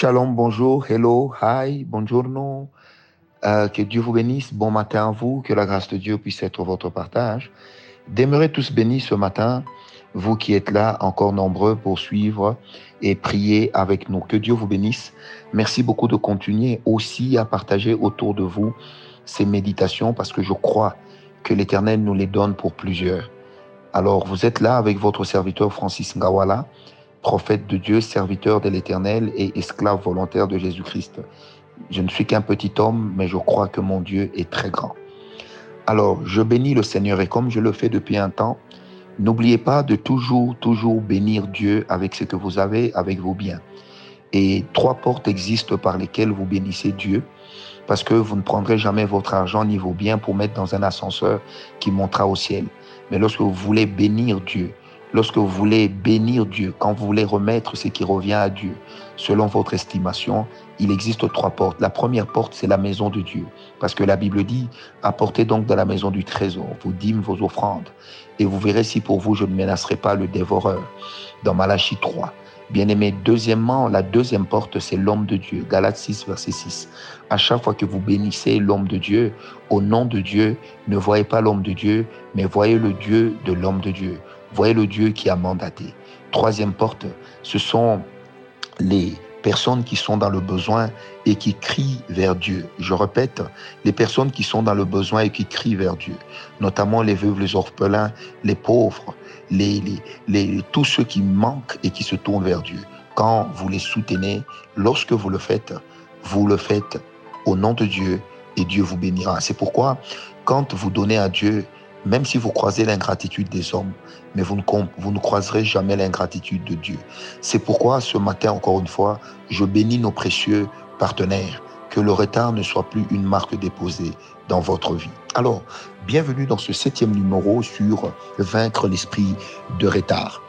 Shalom, bonjour, hello, hi, buongiorno. Euh, que Dieu vous bénisse. Bon matin à vous. Que la grâce de Dieu puisse être votre partage. Demeurez tous bénis ce matin, vous qui êtes là, encore nombreux pour suivre et prier avec nous. Que Dieu vous bénisse. Merci beaucoup de continuer aussi à partager autour de vous ces méditations parce que je crois que l'Éternel nous les donne pour plusieurs. Alors, vous êtes là avec votre serviteur Francis Ngawala, prophète de Dieu, serviteur de l'Éternel et esclave volontaire de Jésus-Christ. Je ne suis qu'un petit homme, mais je crois que mon Dieu est très grand. Alors, je bénis le Seigneur et comme je le fais depuis un temps, n'oubliez pas de toujours, toujours bénir Dieu avec ce que vous avez, avec vos biens. Et trois portes existent par lesquelles vous bénissez Dieu, parce que vous ne prendrez jamais votre argent ni vos biens pour mettre dans un ascenseur qui montera au ciel. Mais lorsque vous voulez bénir Dieu, lorsque vous voulez bénir Dieu, quand vous voulez remettre ce qui revient à Dieu, selon votre estimation, il existe trois portes. La première porte, c'est la maison de Dieu. Parce que la Bible dit, apportez donc dans la maison du trésor vos dîmes, vos offrandes. Et vous verrez si pour vous, je ne menacerai pas le dévoreur. Dans Malachie 3. Bien-aimé, deuxièmement, la deuxième porte, c'est l'homme de Dieu. Galates 6, verset 6. À chaque fois que vous bénissez l'homme de Dieu, au nom de Dieu, ne voyez pas l'homme de Dieu, mais voyez le Dieu de l'homme de Dieu. Voyez le Dieu qui a mandaté. Troisième porte, ce sont les personnes qui sont dans le besoin et qui crient vers Dieu. Je répète, les personnes qui sont dans le besoin et qui crient vers Dieu, notamment les veuves, les orphelins, les pauvres, les, tous ceux qui manquent et qui se tournent vers Dieu. Quand vous les soutenez, lorsque vous le faites, vous le faites au nom de Dieu et Dieu vous bénira. C'est pourquoi quand vous donnez à Dieu, même si vous croisez l'ingratitude des hommes, mais vous ne, vous ne croiserez jamais l'ingratitude de Dieu. C'est pourquoi ce matin, encore une fois, je bénis nos précieux partenaires. Que le retard ne soit plus une marque déposée dans votre vie. Alors, bienvenue dans ce septième numéro sur vaincre l'esprit de retard.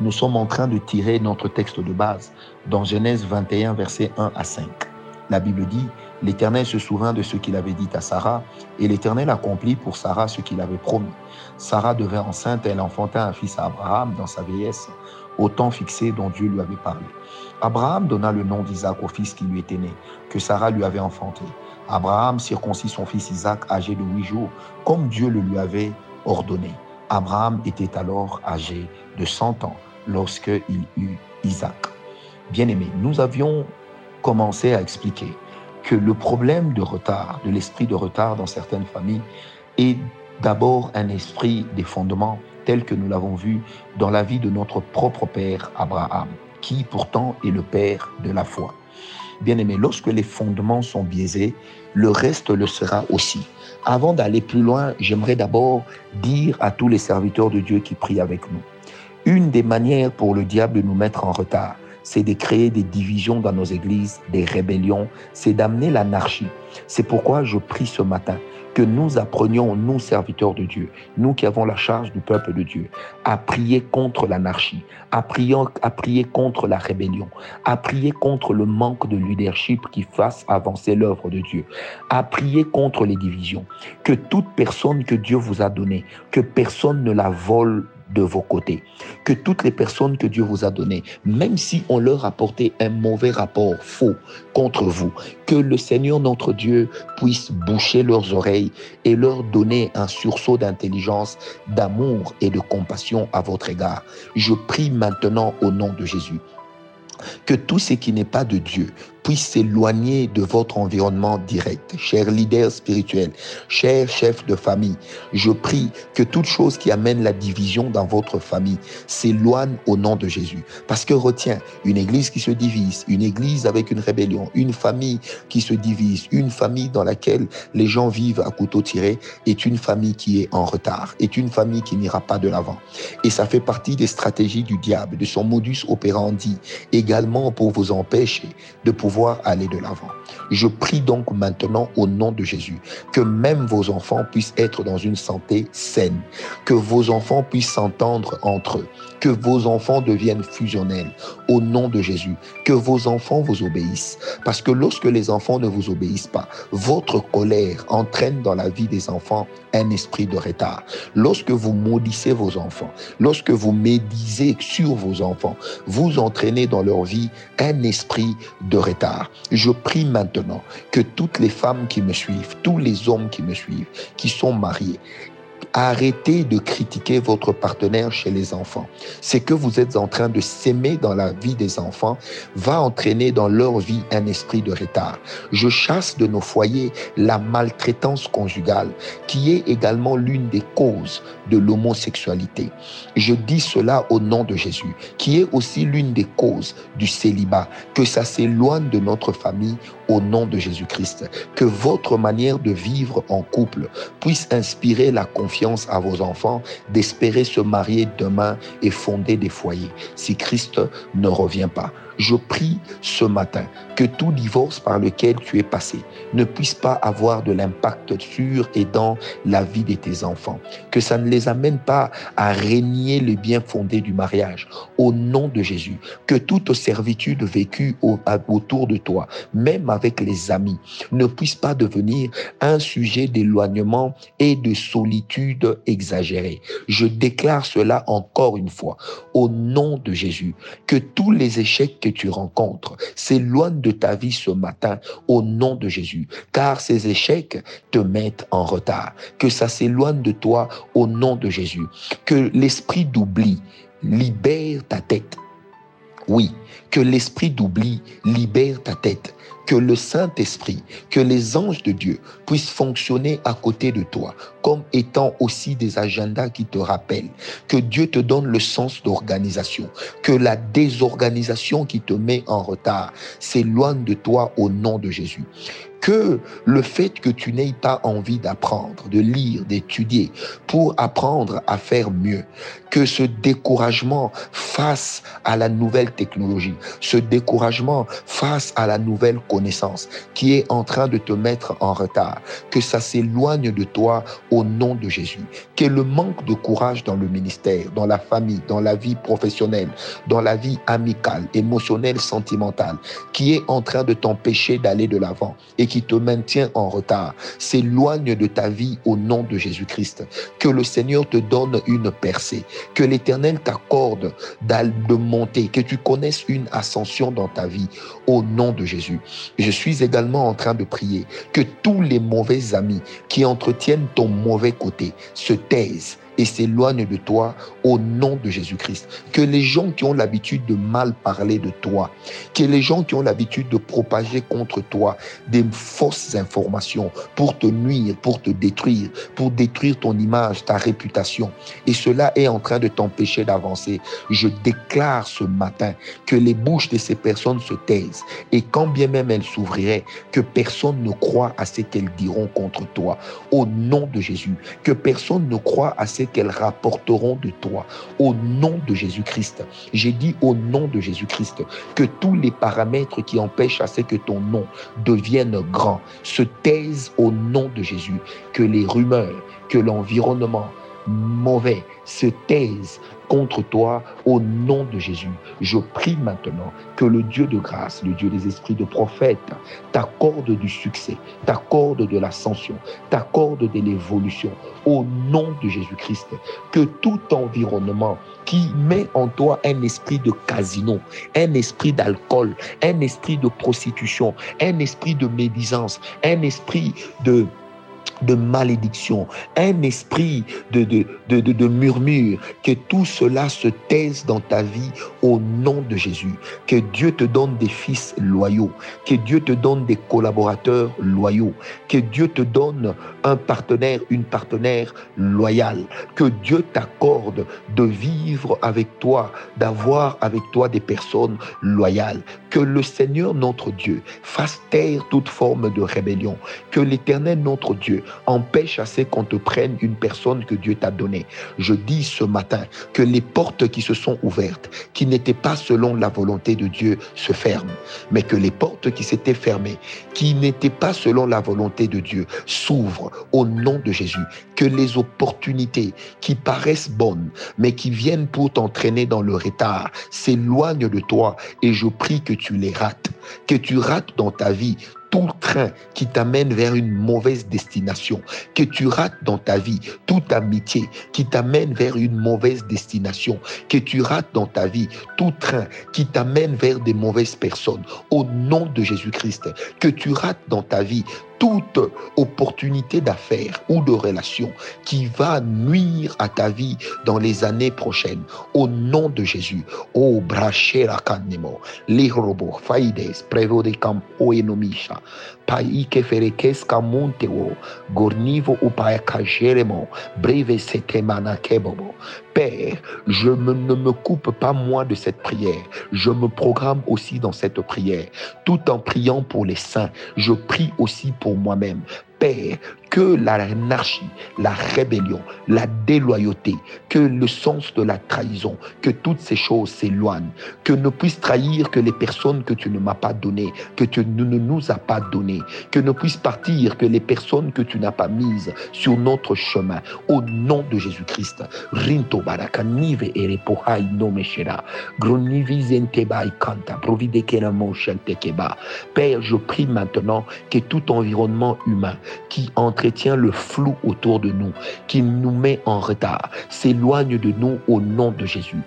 Nous sommes en train de tirer notre texte de base dans Genèse 21, versets 1 à 5. La Bible dit, L'Éternel se souvint de ce qu'il avait dit à Sarah, et l'Éternel accomplit pour Sarah ce qu'il avait promis. Sarah devint enceinte et elle enfanta un fils à Abraham dans sa vieillesse, au temps fixé dont Dieu lui avait parlé. Abraham donna le nom d'Isaac au fils qui lui était né, que Sarah lui avait enfanté. Abraham circoncit son fils Isaac âgé de huit jours, comme Dieu le lui avait ordonné. Abraham était alors âgé de cent ans lorsqu'il eut Isaac. Bien-aimé, nous avions commencé à expliquer que le problème de retard, de l'esprit de retard dans certaines familles, est d'abord un esprit des fondements tel que nous l'avons vu dans la vie de notre propre père Abraham, qui pourtant est le père de la foi. Bien aimé, lorsque les fondements sont biaisés, le reste le sera aussi. Avant d'aller plus loin, j'aimerais d'abord dire à tous les serviteurs de Dieu qui prient avec nous, une des manières pour le diable de nous mettre en retard, c'est de créer des divisions dans nos églises, des rébellions, c'est d'amener l'anarchie. C'est pourquoi je prie ce matin que nous apprenions, nous serviteurs de Dieu, nous qui avons la charge du peuple de Dieu, à prier contre l'anarchie, à prier, contre la rébellion, à prier contre le manque de leadership qui fasse avancer l'œuvre de Dieu, à prier contre les divisions. Que toute personne que Dieu vous a donnée, que personne ne la vole de vos côtés. Que toutes les personnes que Dieu vous a données, même si on leur a porté un mauvais rapport faux contre vous, que le Seigneur notre Dieu puisse boucher leurs oreilles et leur donner un sursaut d'intelligence, d'amour et de compassion à votre égard. Je prie maintenant au nom de Jésus que tout ce qui n'est pas de Dieu puisse s'éloigner de votre environnement direct. Chers leaders spirituels, chers chefs de famille, je prie que toute chose qui amène la division dans votre famille s'éloigne au nom de Jésus. Parce que retiens, une église qui se divise, une église avec une rébellion, une famille qui se divise, une famille dans laquelle les gens vivent à couteau tiré, est une famille qui est en retard, est une famille qui n'ira pas de l'avant. Et ça fait partie des stratégies du diable, de son modus operandi, également pour vous empêcher de pouvoir aller de l'avant. Je prie donc maintenant au nom de Jésus que même vos enfants puissent être dans une santé saine, que vos enfants puissent s'entendre entre eux, que vos enfants deviennent fusionnels au nom de Jésus, que vos enfants vous obéissent. Parce que lorsque les enfants ne vous obéissent pas, votre colère entraîne dans la vie des enfants un esprit de retard. Lorsque vous maudissez vos enfants, lorsque vous médisez sur vos enfants, vous entraînez dans leur vie un esprit de retard. Je prie maintenant que toutes les femmes qui me suivent, tous les hommes qui me suivent, qui sont mariés, Arrêtez de critiquer votre partenaire chez les enfants. Ce que vous êtes en train de s'aimer dans la vie des enfants va entraîner dans leur vie un esprit de retard. Je chasse de nos foyers la maltraitance conjugale, qui est également l'une des causes de l'homosexualité. Je dis cela au nom de Jésus, qui est aussi l'une des causes du célibat, que ça s'éloigne de notre famille au nom de Jésus-Christ. Que votre manière de vivre en couple puisse inspirer la confiance à vos enfants d'espérer se marier demain et fonder des foyers si Christ ne revient pas. Je prie ce matin que tout divorce par lequel tu es passé ne puisse pas avoir de l'impact sur et dans la vie de tes enfants. Que ça ne les amène pas à régner le bien fondé du mariage. Au nom de Jésus, que toute servitude vécue autour de toi, même avec les amis, ne puisse pas devenir un sujet d'éloignement et de solitude exagérée. Je déclare cela encore une fois. Au nom de Jésus, que tous les échecs que tu rencontres s'éloignent de ta vie ce matin au nom de Jésus, car ces échecs te mettent en retard. Que ça s'éloigne de toi au nom de Jésus. Que l'esprit d'oubli libère ta tête. Oui, que l'esprit d'oubli libère ta tête que le Saint-Esprit, que les anges de Dieu puissent fonctionner à côté de toi comme étant aussi des agendas qui te rappellent. Que Dieu te donne le sens d'organisation, que la désorganisation qui te met en retard s'éloigne de toi au nom de Jésus. Que le fait que tu n'aies pas envie d'apprendre, de lire, d'étudier pour apprendre à faire mieux, que ce découragement face à la nouvelle technologie, ce découragement face à la nouvelle connaissance qui est en train de te mettre en retard, que ça s'éloigne de toi au nom de Jésus, que le manque de courage dans le ministère, dans la famille, dans la vie professionnelle, dans la vie amicale, émotionnelle, sentimentale, qui est en train de t'empêcher d'aller de l'avant et qui te maintient en retard, s'éloigne de ta vie au nom de Jésus-Christ. Que le Seigneur te donne une percée, que l'Éternel t'accorde de monter, que tu connaisses une ascension dans ta vie au nom de Jésus. Je suis également en train de prier que tous les mauvais amis qui entretiennent ton mauvais côté se taisent et s'éloigne de toi au nom de Jésus-Christ. Que les gens qui ont l'habitude de mal parler de toi, que les gens qui ont l'habitude de propager contre toi des fausses informations pour te nuire, pour te détruire, pour détruire ton image, ta réputation, et cela est en train de t'empêcher d'avancer, je déclare ce matin que les bouches de ces personnes se taisent et quand bien même elles s'ouvriraient, que personne ne croit à ce qu'elles diront contre toi. Au nom de Jésus, que personne ne croit à ce qu'elles rapporteront de toi. Au nom de Jésus-Christ. J'ai dit au nom de Jésus-Christ que tous les paramètres qui empêchent à ce que ton nom devienne grand se taisent au nom de Jésus. Que les rumeurs, que l'environnement mauvais se taisent contre toi au nom de Jésus. Je prie maintenant que le Dieu de grâce, le Dieu des esprits de prophète, t'accorde du succès, t'accorde de l'ascension, t'accorde de l'évolution au nom de Jésus-Christ. Que tout environnement qui met en toi un esprit de casino, un esprit d'alcool, un esprit de prostitution, un esprit de médisance, un esprit de de malédiction, un esprit de, murmure, que tout cela se taise dans ta vie au nom de Jésus. Que Dieu te donne des fils loyaux, que Dieu te donne des collaborateurs loyaux, que Dieu te donne un partenaire, une partenaire loyale, que Dieu t'accorde de vivre avec toi, d'avoir avec toi des personnes loyales, que le Seigneur notre Dieu fasse taire toute forme de rébellion, que l'Éternel notre Dieu Empêche assez qu'on te prenne une personne que Dieu t'a donnée. Je dis ce matin que les portes qui se sont ouvertes, qui n'étaient pas selon la volonté de Dieu, se ferment, mais que les portes qui s'étaient fermées, qui n'étaient pas selon la volonté de Dieu, s'ouvrent au nom de Jésus. Que les opportunités qui paraissent bonnes, mais qui viennent pour t'entraîner dans le retard, s'éloignent de toi et je prie que tu les rates, que tu rates dans ta vie train qui t'amène vers une mauvaise destination, que tu rates dans ta vie toute amitié qui t'amène vers une mauvaise destination, que tu rates dans ta vie tout train qui t'amène vers des mauvaises personnes, au nom de Jésus-Christ, que tu rates dans ta vie toute opportunité d'affaires ou de relation qui va nuire à ta vie dans les années prochaines. Au nom de Jésus. Oh, brachera canemo, lirobo, faides, camp oenomisha, paike ferekes kamunteo, gornivo upaya kajeremo, breve setemana kebobo. Père, je ne me coupe pas moi de cette prière. Je me programme aussi dans cette prière. Tout en priant pour les saints, je prie aussi pour moi-même. Père, que l'anarchie, la rébellion, la déloyauté, que le sens de la trahison, que toutes ces choses s'éloignent, que ne puissent trahir que les personnes que tu ne m'as pas données, que tu ne nous as pas données, que ne puissent partir que les personnes que tu n'as pas mises sur notre chemin. Au nom de Jésus-Christ. Rinto barakanive erepohai no meshera. kanta. Père, je prie maintenant que tout environnement humain qui entretient le flou autour de nous, qui nous met en retard, s'éloigne de nous au nom de Jésus.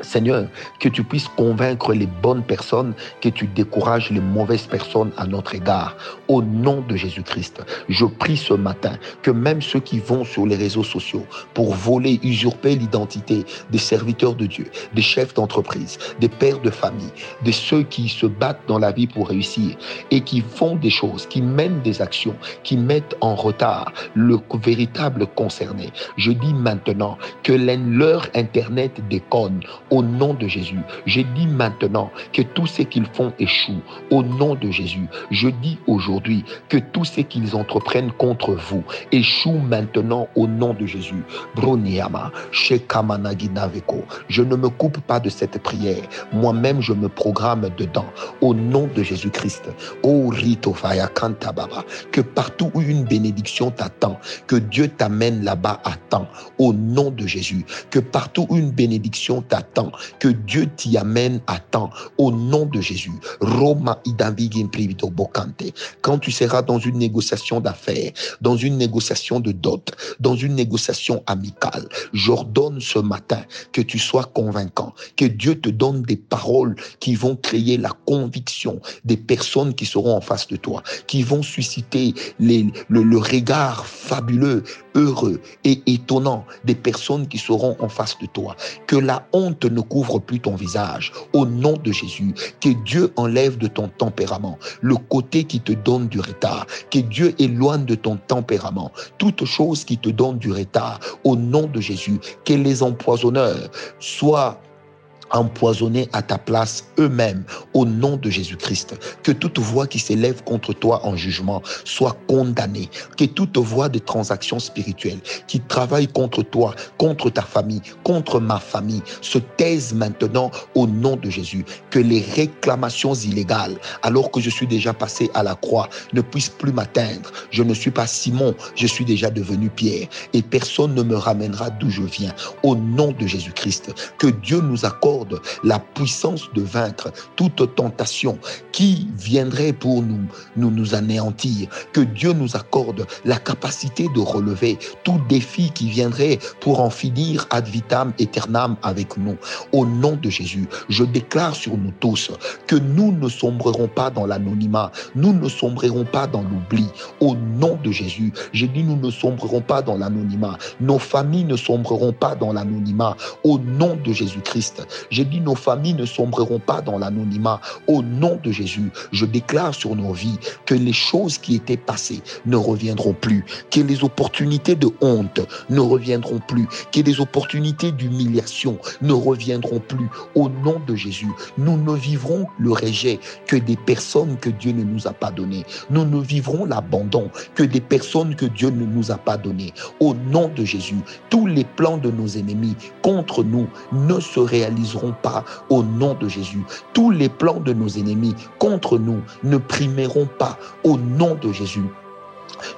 Seigneur, que tu puisses convaincre les bonnes personnes, que tu décourages les mauvaises personnes à notre égard. Au nom de Jésus-Christ, je prie ce matin que même ceux qui vont sur les réseaux sociaux pour voler, usurper l'identité des serviteurs de Dieu, des chefs d'entreprise, des pères de famille, de ceux qui se battent dans la vie pour réussir et qui font des choses, qui mènent des actions, qui mettent en retard le véritable concerné. Je dis maintenant que leur Internet déconne au nom de Jésus. Je dis maintenant que tout ce qu'ils font échoue au nom de Jésus. Je dis aujourd'hui que tout ce qu'ils entreprennent contre vous échoue maintenant au nom de Jésus. Je ne me coupe pas de cette prière. Moi-même, je me programme dedans au nom de Jésus-Christ. Oh que partout où une bénédiction t'attend, que Dieu t'amène là-bas à temps au nom de Jésus. Que partout où une bénédiction t'attend, que Dieu t'y amène à temps au nom de Jésus. Roma bocante. Quand tu seras dans une négociation d'affaires, dans une négociation de dot, dans une négociation amicale, j'ordonne ce matin que tu sois convaincant, que Dieu te donne des paroles qui vont créer la conviction des personnes qui seront en face de toi, qui vont susciter le regard fabuleux, heureux et étonnant des personnes qui seront en face de toi. Que la honte ne couvre plus ton visage. Au nom de Jésus, que Dieu enlève de ton tempérament le côté qui te donne du retard. Que Dieu éloigne de ton tempérament toute chose qui te donne du retard. Au nom de Jésus, que les empoisonneurs soient empoisonnés à ta place eux-mêmes au nom de Jésus-Christ. Que toute voix qui s'élève contre toi en jugement soit condamnée. Que toute voix de transaction spirituelle qui travaille contre toi, contre ta famille, contre ma famille, se taise maintenant au nom de Jésus. Que les réclamations illégales, alors que je suis déjà passé à la croix, ne puissent plus m'atteindre. Je ne suis pas Simon, je suis déjà devenu Pierre. Et personne ne me ramènera d'où je viens. Au nom de Jésus-Christ. Que Dieu nous accorde la puissance de vaincre toute tentation qui viendrait pour nous, nous, nous anéantir. Que Dieu nous accorde la capacité de relever tout défi qui viendrait pour en finir ad vitam aeternam avec nous. Au nom de Jésus, je déclare sur nous tous que nous ne sombrerons pas dans l'anonymat, nous ne sombrerons pas dans l'oubli. Au nom de Jésus, je dis nous ne sombrerons pas dans l'anonymat, nos familles ne sombreront pas dans l'anonymat. Au nom de Jésus-Christ, J'ai dit, nos familles ne sombreront pas dans l'anonymat. Au nom de Jésus, je déclare sur nos vies que les choses qui étaient passées ne reviendront plus, que les opportunités de honte ne reviendront plus, que les opportunités d'humiliation ne reviendront plus. Au nom de Jésus, nous ne vivrons le rejet que des personnes que Dieu ne nous a pas données. Nous ne vivrons l'abandon que des personnes que Dieu ne nous a pas données. Au nom de Jésus, tous les plans de nos ennemis contre nous ne se réaliseront pas au nom de Jésus. Tous les plans de nos ennemis contre nous ne priméront pas au nom de Jésus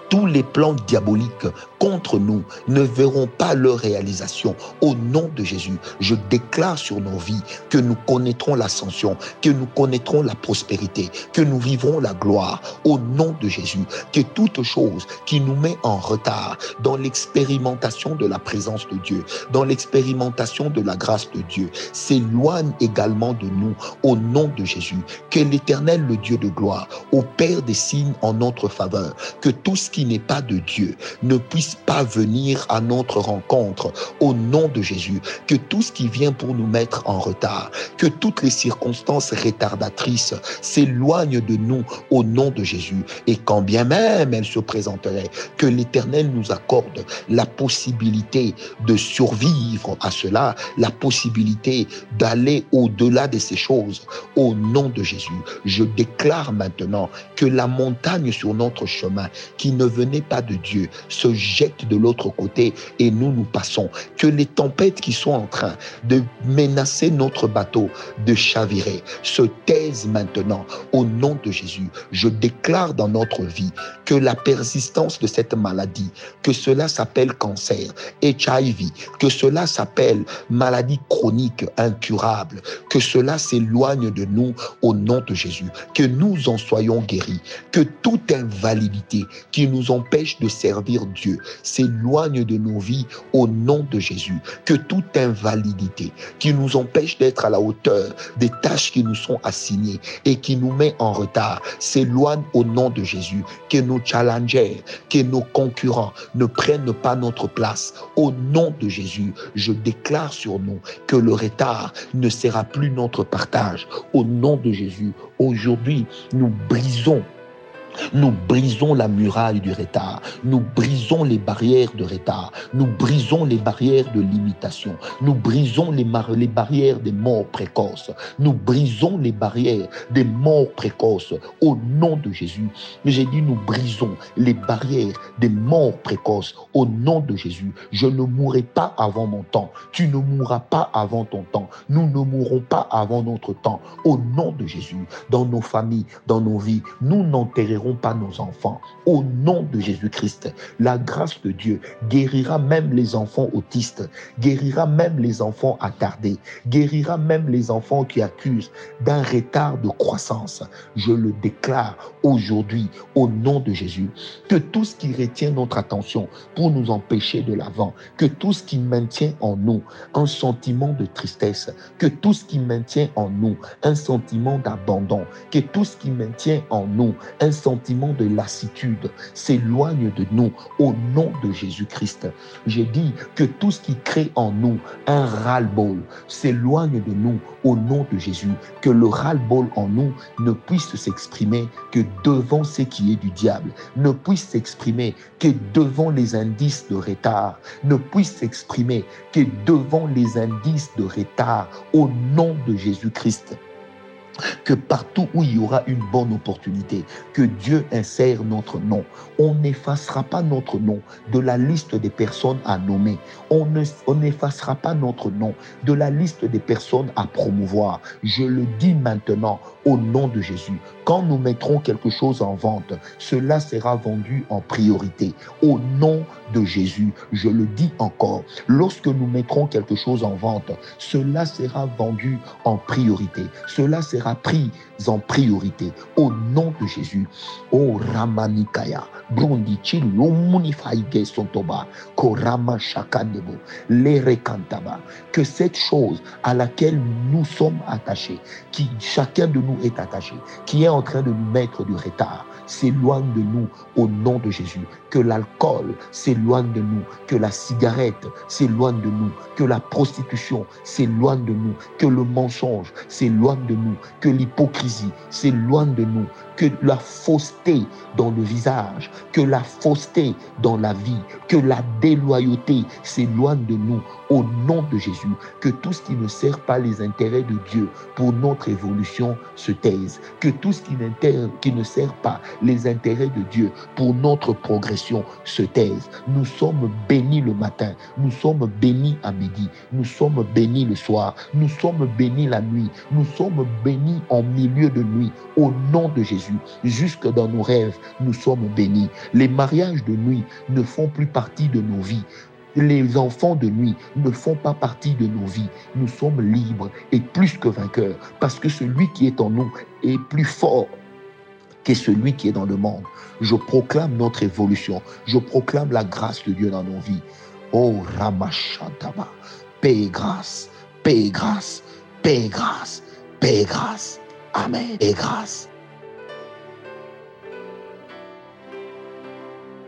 tous les plans diaboliques contre nous ne verront pas leur réalisation. Au nom de Jésus, je déclare sur nos vies que nous connaîtrons l'ascension, que nous connaîtrons la prospérité, que nous vivrons la gloire. Au nom de Jésus, que toute chose qui nous met en retard dans l'expérimentation de la présence de Dieu, dans l'expérimentation de la grâce de Dieu, s'éloigne également de nous. Au nom de Jésus, que l'Éternel, le Dieu de gloire, opère des signes en notre faveur, que tout ce qui n'est pas de Dieu ne puisse pas venir à notre rencontre au nom de Jésus. Que tout ce qui vient pour nous mettre en retard, que toutes les circonstances retardatrices s'éloignent de nous au nom de Jésus. Et quand bien même elles se présenteraient, que l'Éternel nous accorde la possibilité de survivre à cela, la possibilité d'aller au-delà de ces choses au nom de Jésus. Je déclare maintenant que la montagne sur notre chemin qui ne venait pas de Dieu se jette de l'autre côté et nous nous passons. Que les tempêtes qui sont en train de menacer notre bateau, de chavirer, se taisent maintenant au nom de Jésus. Je déclare dans notre vie que la persistance de cette maladie, que cela s'appelle cancer, HIV, que cela s'appelle maladie chronique incurable, que cela s'éloigne de nous au nom de Jésus, que nous en soyons guéris, que toute invalidité qui nous empêche de servir Dieu s'éloigne de nos vies au nom de Jésus. Que toute invalidité qui nous empêche d'être à la hauteur des tâches qui nous sont assignées et qui nous met en retard s'éloigne au nom de Jésus. Que nos challengers, que nos concurrents ne prennent pas notre place. Au nom de Jésus, je déclare sur nous que le retard ne sera plus notre partage. Au nom de Jésus, aujourd'hui, nous brisons nous brisons la muraille du retard. Nous brisons les barrières de retard. Nous brisons les barrières de limitation. Nous brisons les, barrières des morts précoces. Nous brisons les barrières des morts précoces au nom de Jésus. J'ai dit nous brisons les barrières des morts précoces au nom de Jésus. Je ne mourrai pas avant mon temps. Tu ne mourras pas avant ton temps. Nous ne mourrons pas avant notre temps. Au nom de Jésus, dans nos familles, dans nos vies, nous n'enterrerons pas nos enfants. Au nom de Jésus-Christ, la grâce de Dieu guérira même les enfants autistes, guérira même les enfants attardés, guérira même les enfants qui accusent d'un retard de croissance. Je le déclare aujourd'hui au nom de Jésus, que tout ce qui retient notre attention pour nous empêcher de l'avant, que tout ce qui maintient en nous un sentiment de tristesse, que tout ce qui maintient en nous un sentiment d'abandon, que tout ce qui maintient en nous un sentiment de lassitude s'éloigne de nous au nom de Jésus-Christ. J'ai dit que tout ce qui crée en nous un ras-le-bol s'éloigne de nous au nom de Jésus. Que le ras-le-bol en nous ne puisse s'exprimer que devant ce qui est du diable, ne puisse s'exprimer que devant les indices de retard, ne puisse s'exprimer que devant les indices de retard au nom de Jésus-Christ que partout où il y aura une bonne opportunité, que Dieu insère notre nom. On n'effacera pas notre nom de la liste des personnes à nommer. On n'effacera pas notre nom de la liste des personnes à promouvoir. Je le dis maintenant au nom de Jésus. Quand nous mettrons quelque chose en vente, cela sera vendu en priorité. Au nom de Jésus, je le dis encore, lorsque nous mettrons quelque chose en vente, cela sera vendu en priorité. Cela sera pris en priorité. Au nom de Jésus. Oh Ramanikaya. Sontoba. Que cette chose à laquelle nous sommes attachés, qui chacun de nous est attaché, qui est en train de nous mettre du retard, s'éloigne de nous au nom de Jésus. Que l'alcool s'éloigne de nous, que la cigarette s'éloigne de nous, que la prostitution s'éloigne de nous, que le mensonge s'éloigne de nous, que l'hypocrisie s'éloigne de nous, que la fausseté dans le visage, que la fausseté dans la vie, que la déloyauté s'éloigne de nous au nom de Jésus, que tout ce qui ne sert pas les intérêts de Dieu pour notre évolution se taise, que tout ce qui, qui ne sert pas les intérêts de Dieu pour notre progression se taise. Nous sommes bénis le matin, nous sommes bénis à midi, nous sommes bénis le soir, nous sommes bénis la nuit, nous sommes bénis en milieu de nuit au nom de Jésus. Jusque dans nos rêves, nous sommes bénis. Les mariages de nuit ne font plus partie de nos vies. Les enfants de nuit ne font pas partie de nos vies. Nous sommes libres et plus que vainqueurs parce que celui qui est en nous est plus fort que celui qui est dans le monde. Je proclame notre évolution. Je proclame la grâce de Dieu dans nos vies. Oh Ramachantaba, paix et grâce, paix et grâce, paix et grâce, paix et grâce. Amen. Et grâce.